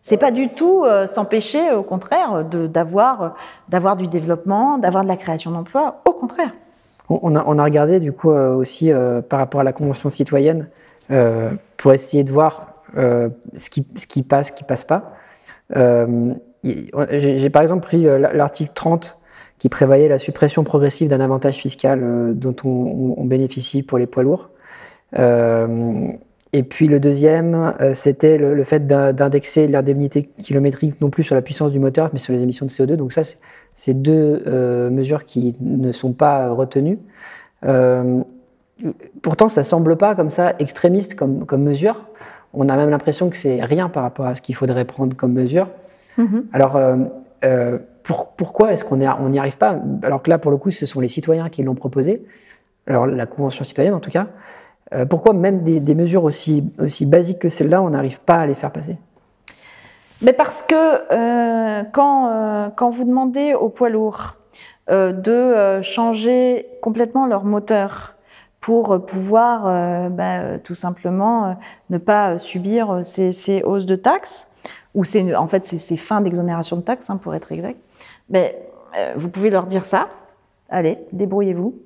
Speaker 2: C'est pas du tout s'empêcher, au contraire, d'avoir d'avoir du développement, d'avoir de la création d'emplois. Au contraire.
Speaker 1: On a, on a, regardé du coup aussi par rapport à la convention citoyenne pour essayer de voir euh, ce, qui, ce qui passe, ce qui passe pas. Euh, j'ai par exemple pris euh, l'article 30 qui prévoyait la suppression progressive d'un avantage fiscal dont on, bénéficie pour les poids lourds. et puis le deuxième, c'était le, fait d'indexer l'indemnité kilométrique non plus sur la puissance du moteur, mais sur les émissions de CO2. Donc ça, c'est deux mesures qui ne sont pas retenues. pourtant, ça semble pas comme ça extrémiste comme mesure. On a même l'impression que c'est rien par rapport à ce qu'il faudrait prendre comme mesure. Mhm. Alors, euh, euh, pourquoi est-ce qu'on n'y arrive pas? Alors que là, pour le coup, ce sont les citoyens qui l'ont proposé, alors la Convention citoyenne en tout cas. Euh, pourquoi même des, mesures aussi, aussi basiques que celle-là, on n'arrive pas à les faire passer?
Speaker 2: Mais Parce que quand, quand vous demandez aux poids lourds de changer complètement leur moteur, pour pouvoir euh, bah, euh, tout simplement euh, ne pas subir ces, ces, hausses de taxes, ou c'est en fait ces fins d'exonération de taxes, hein, pour être exact. Mais, vous pouvez leur dire ça, allez, débrouillez-vous.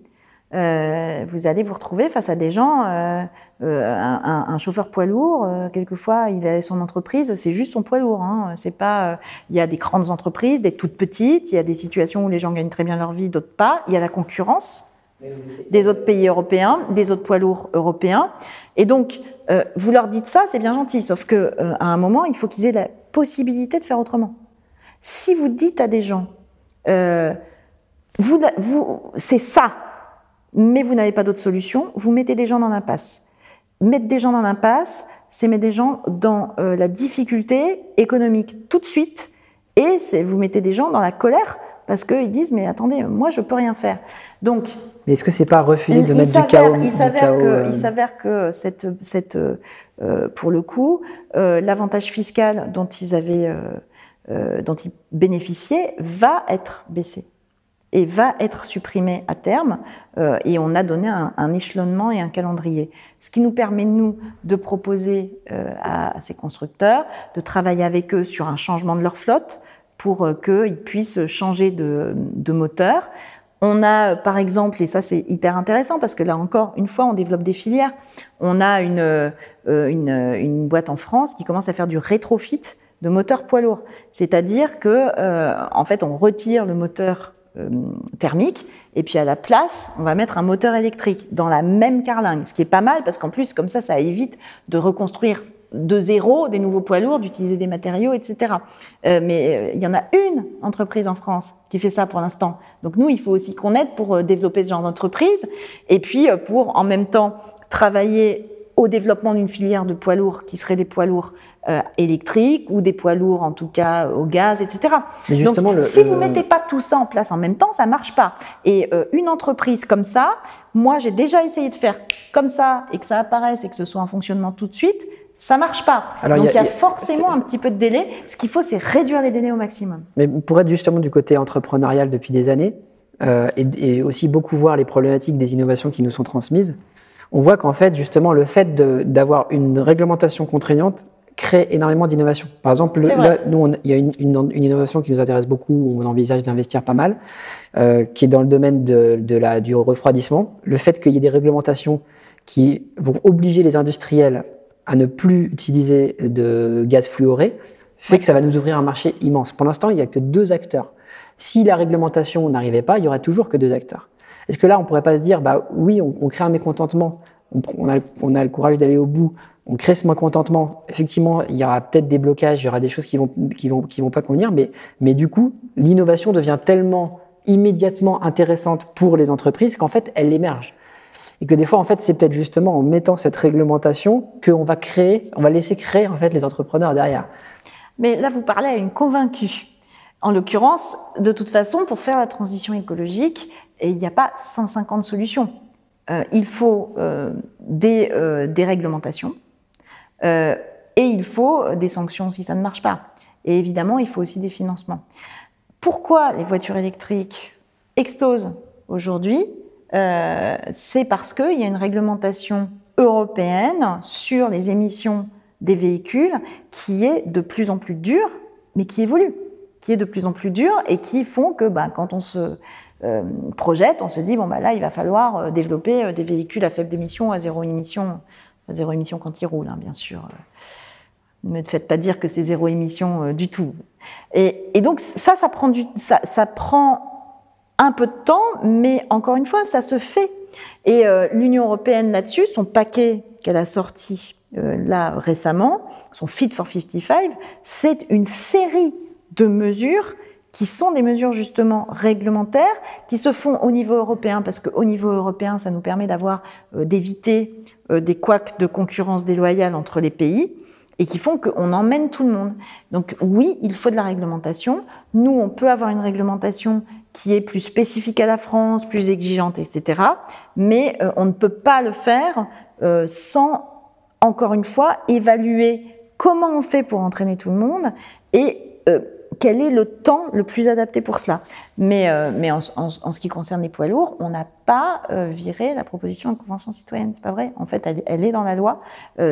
Speaker 2: vous allez vous retrouver face à des gens, un, un, chauffeur poids lourd, quelquefois il a son entreprise, c'est juste son poids lourd. Hein, c'est pas, il y a des grandes entreprises, des toutes petites, il y a des situations où les gens gagnent très bien leur vie, d'autres pas. Il y a la concurrence des autres pays européens, des autres poids lourds européens. Et donc, euh, vous leur dites ça, c'est bien gentil, sauf que euh, à un moment, il faut qu'ils aient la possibilité de faire autrement. Si vous dites à des gens, euh, vous, vous, c'est ça, mais vous n'avez pas d'autre solution, vous mettez des gens dans l'impasse. Mettre des gens dans l'impasse, c'est mettre des gens dans la difficulté économique tout de suite, et vous mettez des gens dans la colère parce qu'ils disent mais attendez, moi je peux rien faire. Donc
Speaker 1: mais est-ce que c'est pas refuser de mettre du chaos
Speaker 2: Il s'avère que, euh, il s'avère que cette, cette, euh, pour le coup, euh, l'avantage fiscal dont ils avaient, dont ils bénéficiaient, va être baissé et va être supprimé à terme. et on a donné un, un, échelonnement et un calendrier, ce qui nous permet nous de proposer à, à, ces constructeurs de travailler avec eux sur un changement de leur flotte pour qu'ils puissent changer de, moteur on a, par exemple, et ça c'est hyper intéressant parce que là encore, une fois, on développe des filières. On a une, euh, une, boîte en France qui commence à faire du rétrofit de moteurs poids lourds. C'est-à-dire que, euh, en fait, on retire le moteur euh, thermique, et puis à la place, on va mettre un moteur électrique dans la même carlingue, ce qui est pas mal parce qu'en plus, comme ça, ça évite de reconstruire de zéro des nouveaux poids lourds, d'utiliser des matériaux, etc. Euh, mais euh, il y en a une entreprise en France qui fait ça pour l'instant. Donc nous, il faut aussi qu'on aide pour développer ce genre d'entreprise et puis pour en même temps travailler au développement d'une filière de poids lourds qui seraient des poids lourds euh, électriques ou des poids lourds en tout cas au gaz, etc.
Speaker 1: Mais justement,
Speaker 2: Donc,
Speaker 1: le-
Speaker 2: si vous mettez pas tout ça en place en même temps, ça marche pas. Et euh, une entreprise comme ça, moi j'ai déjà essayé de faire comme ça et que ça apparaisse et que ce soit en fonctionnement tout de suite, ça marche pas.
Speaker 1: Alors,
Speaker 2: Donc
Speaker 1: il y
Speaker 2: y
Speaker 1: a-
Speaker 2: forcément un petit peu de délai. Ce qu'il faut, c'est réduire les délais au maximum.
Speaker 1: Mais pour être justement du côté entrepreneurial depuis des années, euh, et, et aussi beaucoup voir les problématiques des innovations qui nous sont transmises, on voit qu'en fait, justement, le fait d'avoir une réglementation contraignante crée énormément d'innovations. Par exemple, le- là, nous, il y a une, une- une innovation qui nous intéresse beaucoup, où on envisage d'investir pas mal, euh, qui est dans le domaine de, de la, du refroidissement. Le fait qu'il y ait des réglementations qui vont obliger les industriels à ne plus utiliser de gaz fluoré fait que ça va nous ouvrir un marché immense. Pour l'instant, il n'y a que deux acteurs. Si la réglementation n'arrivait pas, il y aurait toujours que deux acteurs. Est-ce que là, on pourrait pas se dire, bah oui, on, on crée un mécontentement, on, a, le- on a le courage d'aller au bout, on crée ce mécontentement. Effectivement, il y aura peut-être des blocages, il y aura des choses qui vont qui vont qui vont pas convenir, mais mais du coup, l'innovation devient tellement immédiatement intéressante pour les entreprises qu'en fait, elle émerge. Et que des fois, en fait, c'est peut-être justement en mettant cette réglementation qu'on va créer, on va laisser créer en fait les entrepreneurs derrière.
Speaker 2: Mais là, vous parlez à une convaincue. En l'occurrence, de toute façon, pour faire la transition écologique, et il n'y a pas 150 solutions. Euh, il faut euh, des, euh, des réglementations et il faut des sanctions si ça ne marche pas. Et évidemment, il faut aussi des financements. Pourquoi les voitures électriques explosent aujourd'hui? Euh, C'est parce qu'il y a une réglementation européenne sur les émissions des véhicules qui est de plus en plus dure, mais qui évolue, qui est de plus en plus dure et qui font que ben, quand on se euh, projette, on se dit bon ben là il va falloir euh, développer des véhicules à faible émission, à zéro émission, à zéro émission quand ils roulent, hein, bien sûr. Ne me faites pas dire que c'est zéro émission du tout. Et, et donc ça, ça prend, du, ça, ça prend un peu de temps, mais encore une fois, ça se fait. Et euh, l'Union européenne là-dessus, son paquet qu'elle a sorti euh, là récemment, son Fit for 55, c'est une série de mesures qui sont des mesures justement réglementaires, qui se font au niveau européen, parce qu'au niveau européen, ça nous permet d'avoir, euh, d'éviter des couacs de concurrence déloyale entre les pays, et qui font qu'on emmène tout le monde. Donc oui, il faut de la réglementation. Nous, on peut avoir une réglementation qui est plus spécifique à la France, plus exigeante, etc. Mais euh, on ne peut pas le faire euh, sans, encore une fois, évaluer comment on fait pour entraîner tout le monde et euh, quel est le temps le plus adapté pour cela. Mais, en, ce qui concerne les poids lourds, on n'a pas viré la proposition de convention citoyenne. C'est pas vrai. En fait, elle, elle est dans la loi.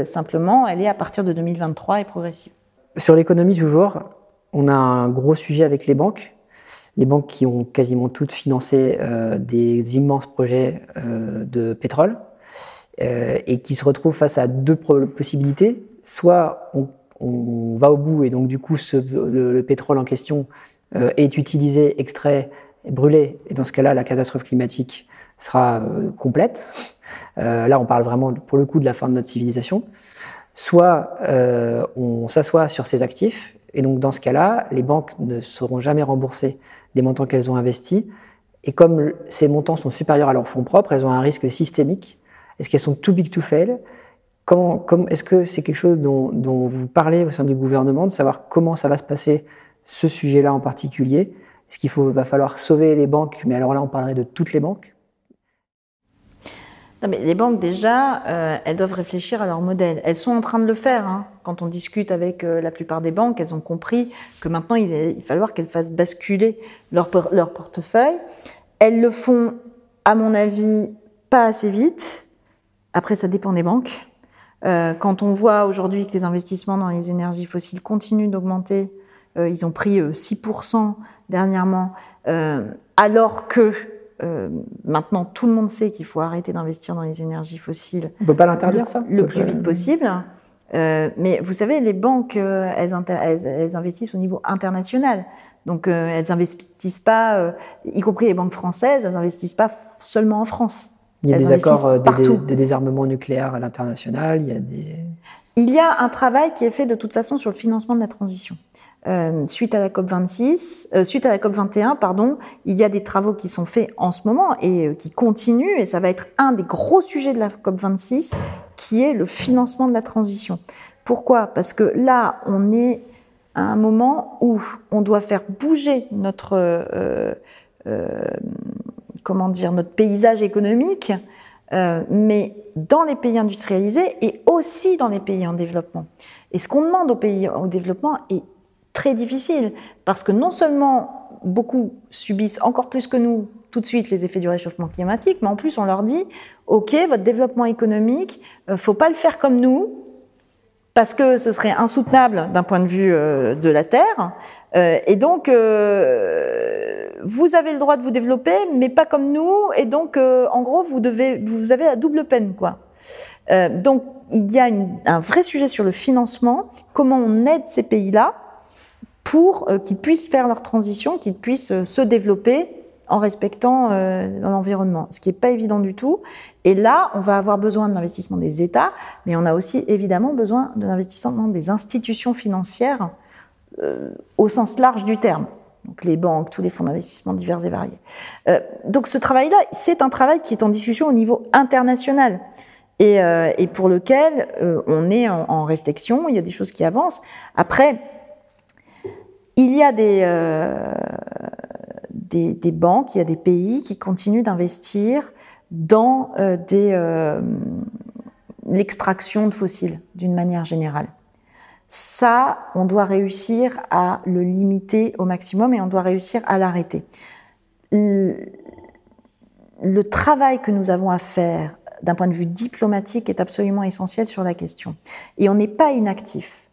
Speaker 2: Simplement, elle est à partir de 2023 et progressive.
Speaker 1: Sur l'économie toujours, on a un gros sujet avec les banques. Les banques qui ont quasiment toutes financé euh, des immenses projets euh, de pétrole euh, et qui se retrouvent face à deux possibilités. Soit on, va au bout et donc du coup le, le pétrole en question est utilisé, extrait, brûlé et dans ce cas-là la catastrophe climatique sera complète. Là on parle vraiment pour le coup de la fin de notre civilisation. Soit on s'assoit sur ses actifs, et donc dans ce cas-là, les banques ne seront jamais remboursées des montants qu'elles ont investis. Et comme ces montants sont supérieurs à leurs fonds propres, elles ont un risque systémique. Est-ce qu'elles sont too big to fail? Comment, Est-ce que c'est quelque chose dont, dont vous parlez au sein du gouvernement, de savoir comment ça va se passer, ce sujet-là en particulier? Est-ce qu'il va falloir sauver les banques? Mais alors là, on parlerait de toutes les banques
Speaker 2: Non, mais les banques, déjà, euh, elles doivent réfléchir à leur modèle. Elles sont en train de le faire. hein. Quand on discute avec euh, la plupart des banques, elles ont compris que maintenant, il va falloir qu'elles fassent basculer leur, leur portefeuille. Elles le font, à mon avis, pas assez vite. Après, ça dépend des banques. Euh, quand on voit aujourd'hui que les investissements dans les énergies fossiles continuent d'augmenter, ils ont pris euh, 6% dernièrement, alors que euh, maintenant tout le monde sait qu'il faut arrêter d'investir dans les énergies fossiles
Speaker 1: On peut pas l'interdire, ça
Speaker 2: le plus vite possible. Euh, mais vous savez, les banques, euh, elles, inter- elles- elles investissent au niveau international. Donc euh, elles investissent pas, y compris les banques françaises, elles investissent pas seulement en France.
Speaker 1: Il y a
Speaker 2: Elles
Speaker 1: des accords de, de désarmement nucléaire à l'international, il y a des...
Speaker 2: Il y a un travail qui est fait de toute façon sur le financement de la transition. Euh, suite à la COP 26, euh, suite à la COP 21, pardon, il y a des travaux qui sont faits en ce moment et euh, qui continuent, et ça va être un des gros sujets de la COP 26, qui est le financement de la transition. Pourquoi? Parce que là, on est à un moment où on doit faire bouger notre, comment dire, notre paysage économique, mais dans les pays industrialisés et aussi dans les pays en développement. Et ce qu'on demande aux pays en développement est très difficile, parce que non seulement beaucoup subissent encore plus que nous tout de suite les effets du réchauffement climatique, mais en plus on leur dit, OK, votre développement économique, euh, faut pas le faire comme nous, parce que ce serait insoutenable d'un point de vue euh, de la Terre. Euh, et donc, vous avez le droit de vous développer, mais pas comme nous. Et donc, en gros, vous, avez la double peine. quoi. Donc, il y a un vrai sujet sur le financement, comment on aide ces pays-là pour euh, qu'ils puissent faire leur transition, qu'ils puissent euh, se développer en respectant euh, l'environnement, ce qui n'est pas évident du tout. Et là, on va avoir besoin de l'investissement des États, mais on a aussi évidemment besoin de l'investissement des institutions financières au sens large du terme. Donc les banques, tous les fonds d'investissement divers et variés. Donc ce travail-là, c'est un travail qui est en discussion au niveau international et, pour lequel on est en, en réflexion, il y a des choses qui avancent. Après, il y a des, euh, des, banques, il y a des pays qui continuent d'investir dans euh, euh, l'extraction de fossiles d'une manière générale. Ça, on doit réussir à le limiter au maximum et on doit réussir à l'arrêter. Le travail que nous avons à faire d'un point de vue diplomatique est absolument essentiel sur la question. Et on n'est pas inactif.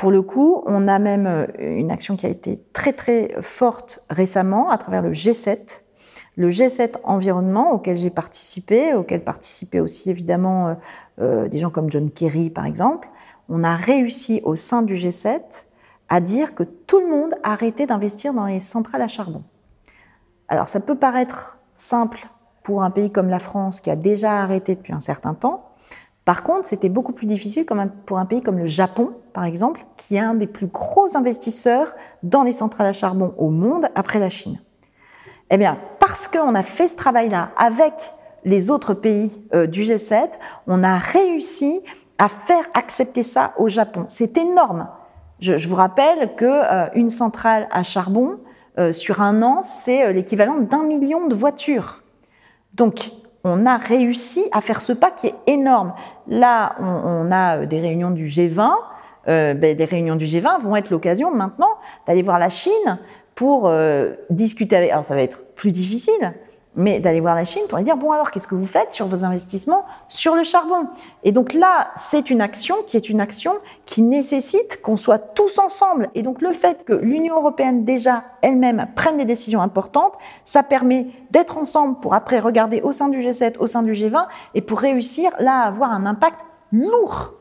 Speaker 2: Pour le coup, on a même euh, une action qui a été très très forte récemment à travers le G7, le G7 environnement auquel j'ai participé, auquel participaient aussi évidemment euh, euh, des gens comme John Kerry par exemple. On a réussi au sein du G7 à dire que tout le monde a arrêté d'investir dans les centrales à charbon. Alors ça peut paraître simple pour un pays comme la France qui a déjà arrêté depuis un certain temps. Par contre, c'était beaucoup plus difficile pour un pays comme le Japon, par exemple, qui est un des plus gros investisseurs dans les centrales à charbon au monde après la Chine. Eh bien, parce qu'on a fait ce travail-là avec les autres pays euh, du G7, on a réussi à faire accepter ça au Japon. C'est énorme. Je, vous rappelle que euh, une centrale à charbon euh, sur un an, c'est l'équivalent d'un million de voitures. Donc, on a réussi à faire ce pas qui est énorme. Là, on, a euh, des réunions du G20. Euh, ben, les réunions du G20 vont être l'occasion maintenant d'aller voir la Chine pour euh, discuter avec. Alors, ça va être plus difficile, mais d'aller voir la Chine pour lui dire bon alors qu'est-ce que vous faites sur vos investissements sur le charbon? Et donc là, c'est une action qui est une action qui nécessite qu'on soit tous ensemble. Et donc le fait que l'Union européenne déjà elle-même prenne des décisions importantes, ça permet d'être ensemble pour après regarder au sein du G7, au sein du G20 et pour réussir là à avoir un impact lourd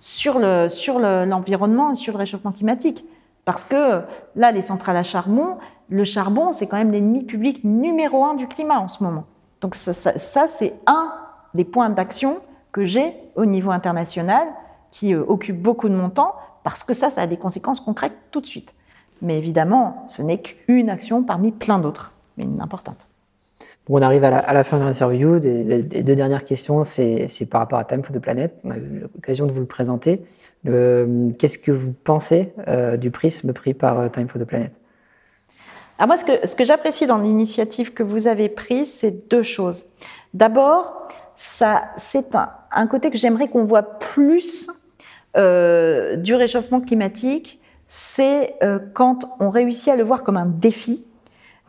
Speaker 2: sur le sur le- l'environnement et sur le réchauffement climatique. Parce que là, les centrales à charbon, le charbon, c'est quand même l'ennemi public numéro un du climat en ce moment. Donc ça, c'est un des points d'action que j'ai au niveau international qui euh, occupe beaucoup de mon temps parce que ça, ça a des conséquences concrètes tout de suite. Mais évidemment, ce n'est qu'une action parmi plein d'autres, mais une importante.
Speaker 1: Bon, on arrive à la, fin de l'interview. Les, deux dernières questions, c'est par rapport à Time for the Planet. On a eu l'occasion de vous le présenter. Le- Qu'est-ce que vous pensez euh, du prisme pris par euh, Time for the Planet?
Speaker 2: Alors moi, ce que, j'apprécie dans l'initiative que vous avez prise, c'est deux choses. D'abord, ça, c'est un, côté que j'aimerais qu'on voit plus euh, du réchauffement climatique, c'est euh, quand on réussit à le voir comme un défi,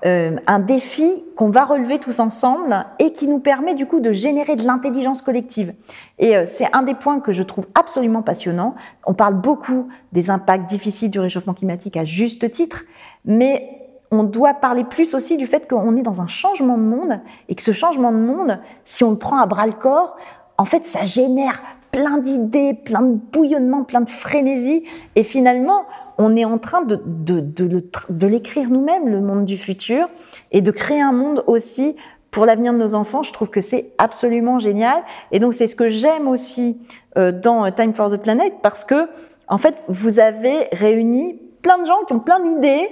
Speaker 2: euh, un défi qu'on va relever tous ensemble et qui nous permet du coup de générer de l'intelligence collective. Et c'est un des points que je trouve absolument passionnant. On parle beaucoup des impacts difficiles du réchauffement climatique à juste titre, mais on doit parler plus aussi du fait qu'on est dans un changement de monde et que ce changement de monde, si on le prend à bras le corps, en fait, ça génère plein d'idées, plein de bouillonnements, plein de frénésie. Et finalement, on est en train de, de, de, de l'écrire nous-mêmes, le monde du futur, et de créer un monde aussi pour l'avenir de nos enfants. Je trouve que c'est absolument génial. Et donc, c'est ce que j'aime aussi euh, dans euh, Time for the Planet, parce que, en fait, vous avez réuni plein de gens qui ont plein d'idées,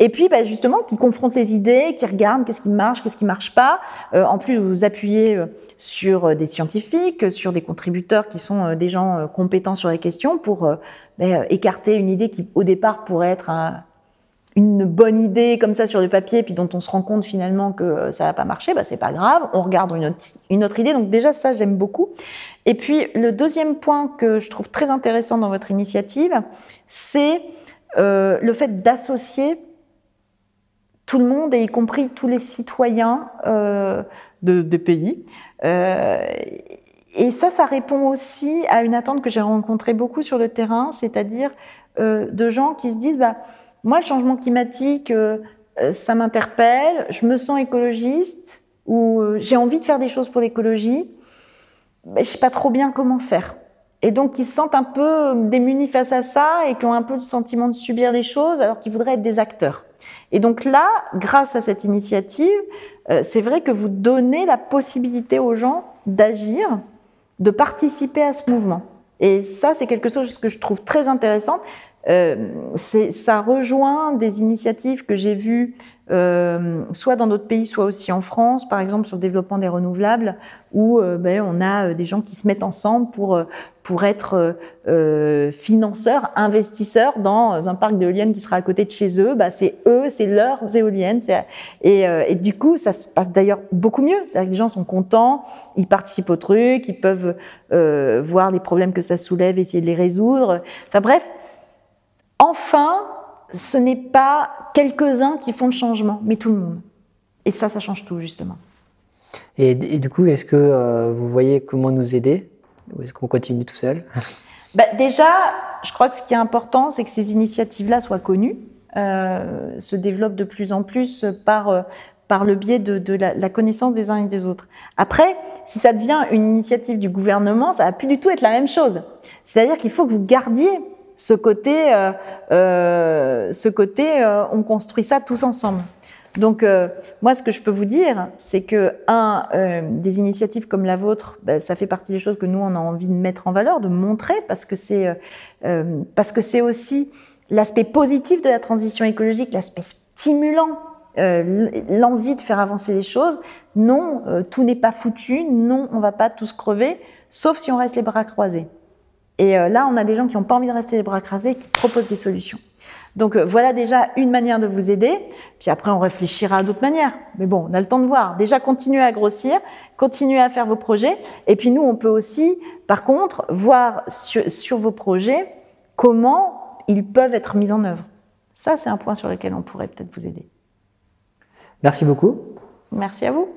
Speaker 2: et puis bah, justement qui confrontent les idées, qui regardent qu'est-ce qui marche, qu'est-ce qui marche pas. Euh, en plus, vous appuyez euh, sur euh, des scientifiques, sur des contributeurs qui sont des gens compétents sur les questions pour ben, écarter une idée qui, au départ, pourrait être un- une bonne idée comme ça sur le papier, puis dont on se rend compte finalement que ça va pas marcher. Bah, c'est pas grave, on regarde une autre, idée. Donc déjà ça, j'aime beaucoup. Et puis le deuxième point que je trouve très intéressant dans votre initiative, c'est le fait d'associer tout le monde, et y compris tous les citoyens euh, de, des pays. Euh, et ça, ça répond aussi à une attente que j'ai rencontrée beaucoup sur le terrain, c'est-à-dire euh, de gens qui se disent, bah, moi, le changement climatique, euh, euh, ça m'interpelle, je me sens écologiste, ou euh, j'ai envie de faire des choses pour l'écologie, mais je sais pas trop bien comment faire. Et donc, ils se sentent un peu démunis face à ça et qui ont un peu le sentiment de subir les choses alors qu'ils voudraient être des acteurs. Et donc là, grâce à cette initiative, euh, c'est vrai que vous donnez la possibilité aux gens d'agir, de participer à ce mouvement. Et ça, c'est quelque chose que je trouve très intéressant. Euh, ça rejoint des initiatives que j'ai vues euh, soit dans d'autres pays, soit aussi en France, par exemple sur le développement des renouvelables, où euh, ben, on a euh, des gens qui se mettent ensemble pour, pour être euh, financeurs, investisseurs dans un parc d'éoliennes qui sera à côté de chez eux. Bah, c'est eux, c'est leurs éoliennes. Et, et du coup, ça se passe d'ailleurs beaucoup mieux. C'est-à-dire que les gens sont contents, ils participent au truc, ils peuvent voir les problèmes que ça soulève, essayer de les résoudre. Enfin bref, enfin, ce n'est pas quelques-uns qui font le changement, mais tout le monde. Et ça, ça change tout, justement.
Speaker 1: Et, et du coup, est-ce que euh, vous voyez comment nous aider? Ou est-ce qu'on continue tout seul?
Speaker 2: Bah, déjà, je crois que ce qui est important, c'est que ces initiatives-là soient connues, euh, se développent de plus en plus par, euh, par le biais de, de la, la connaissance des uns et des autres. Après, si ça devient une initiative du gouvernement, ça va plus du tout être la même chose. C'est-à-dire qu'il faut que vous gardiez ce côté, euh, euh, ce côté, euh, on construit ça tous ensemble. Donc, moi, ce que je peux vous dire, c'est que, des initiatives comme la vôtre, ben, ça fait partie des choses que nous, on a envie de mettre en valeur, de montrer, parce que c'est parce que c'est aussi l'aspect positif de la transition écologique, l'aspect stimulant, l'envie de faire avancer les choses. Non, tout n'est pas foutu. Non, on va pas tous crever, sauf si on reste les bras croisés. Et euh, là, on a des gens qui n'ont pas envie de rester les bras croisés, qui proposent des solutions. Donc euh, voilà déjà une manière de vous aider. Puis après, on réfléchira à d'autres manières. Mais bon, on a le temps de voir. Déjà, continuez à grossir, continuez à faire vos projets. Et puis nous, on peut aussi, par contre, voir sur, sur vos projets comment ils peuvent être mis en œuvre. Ça, c'est un point sur lequel on pourrait peut-être vous aider.
Speaker 1: Merci beaucoup.
Speaker 2: Merci à vous.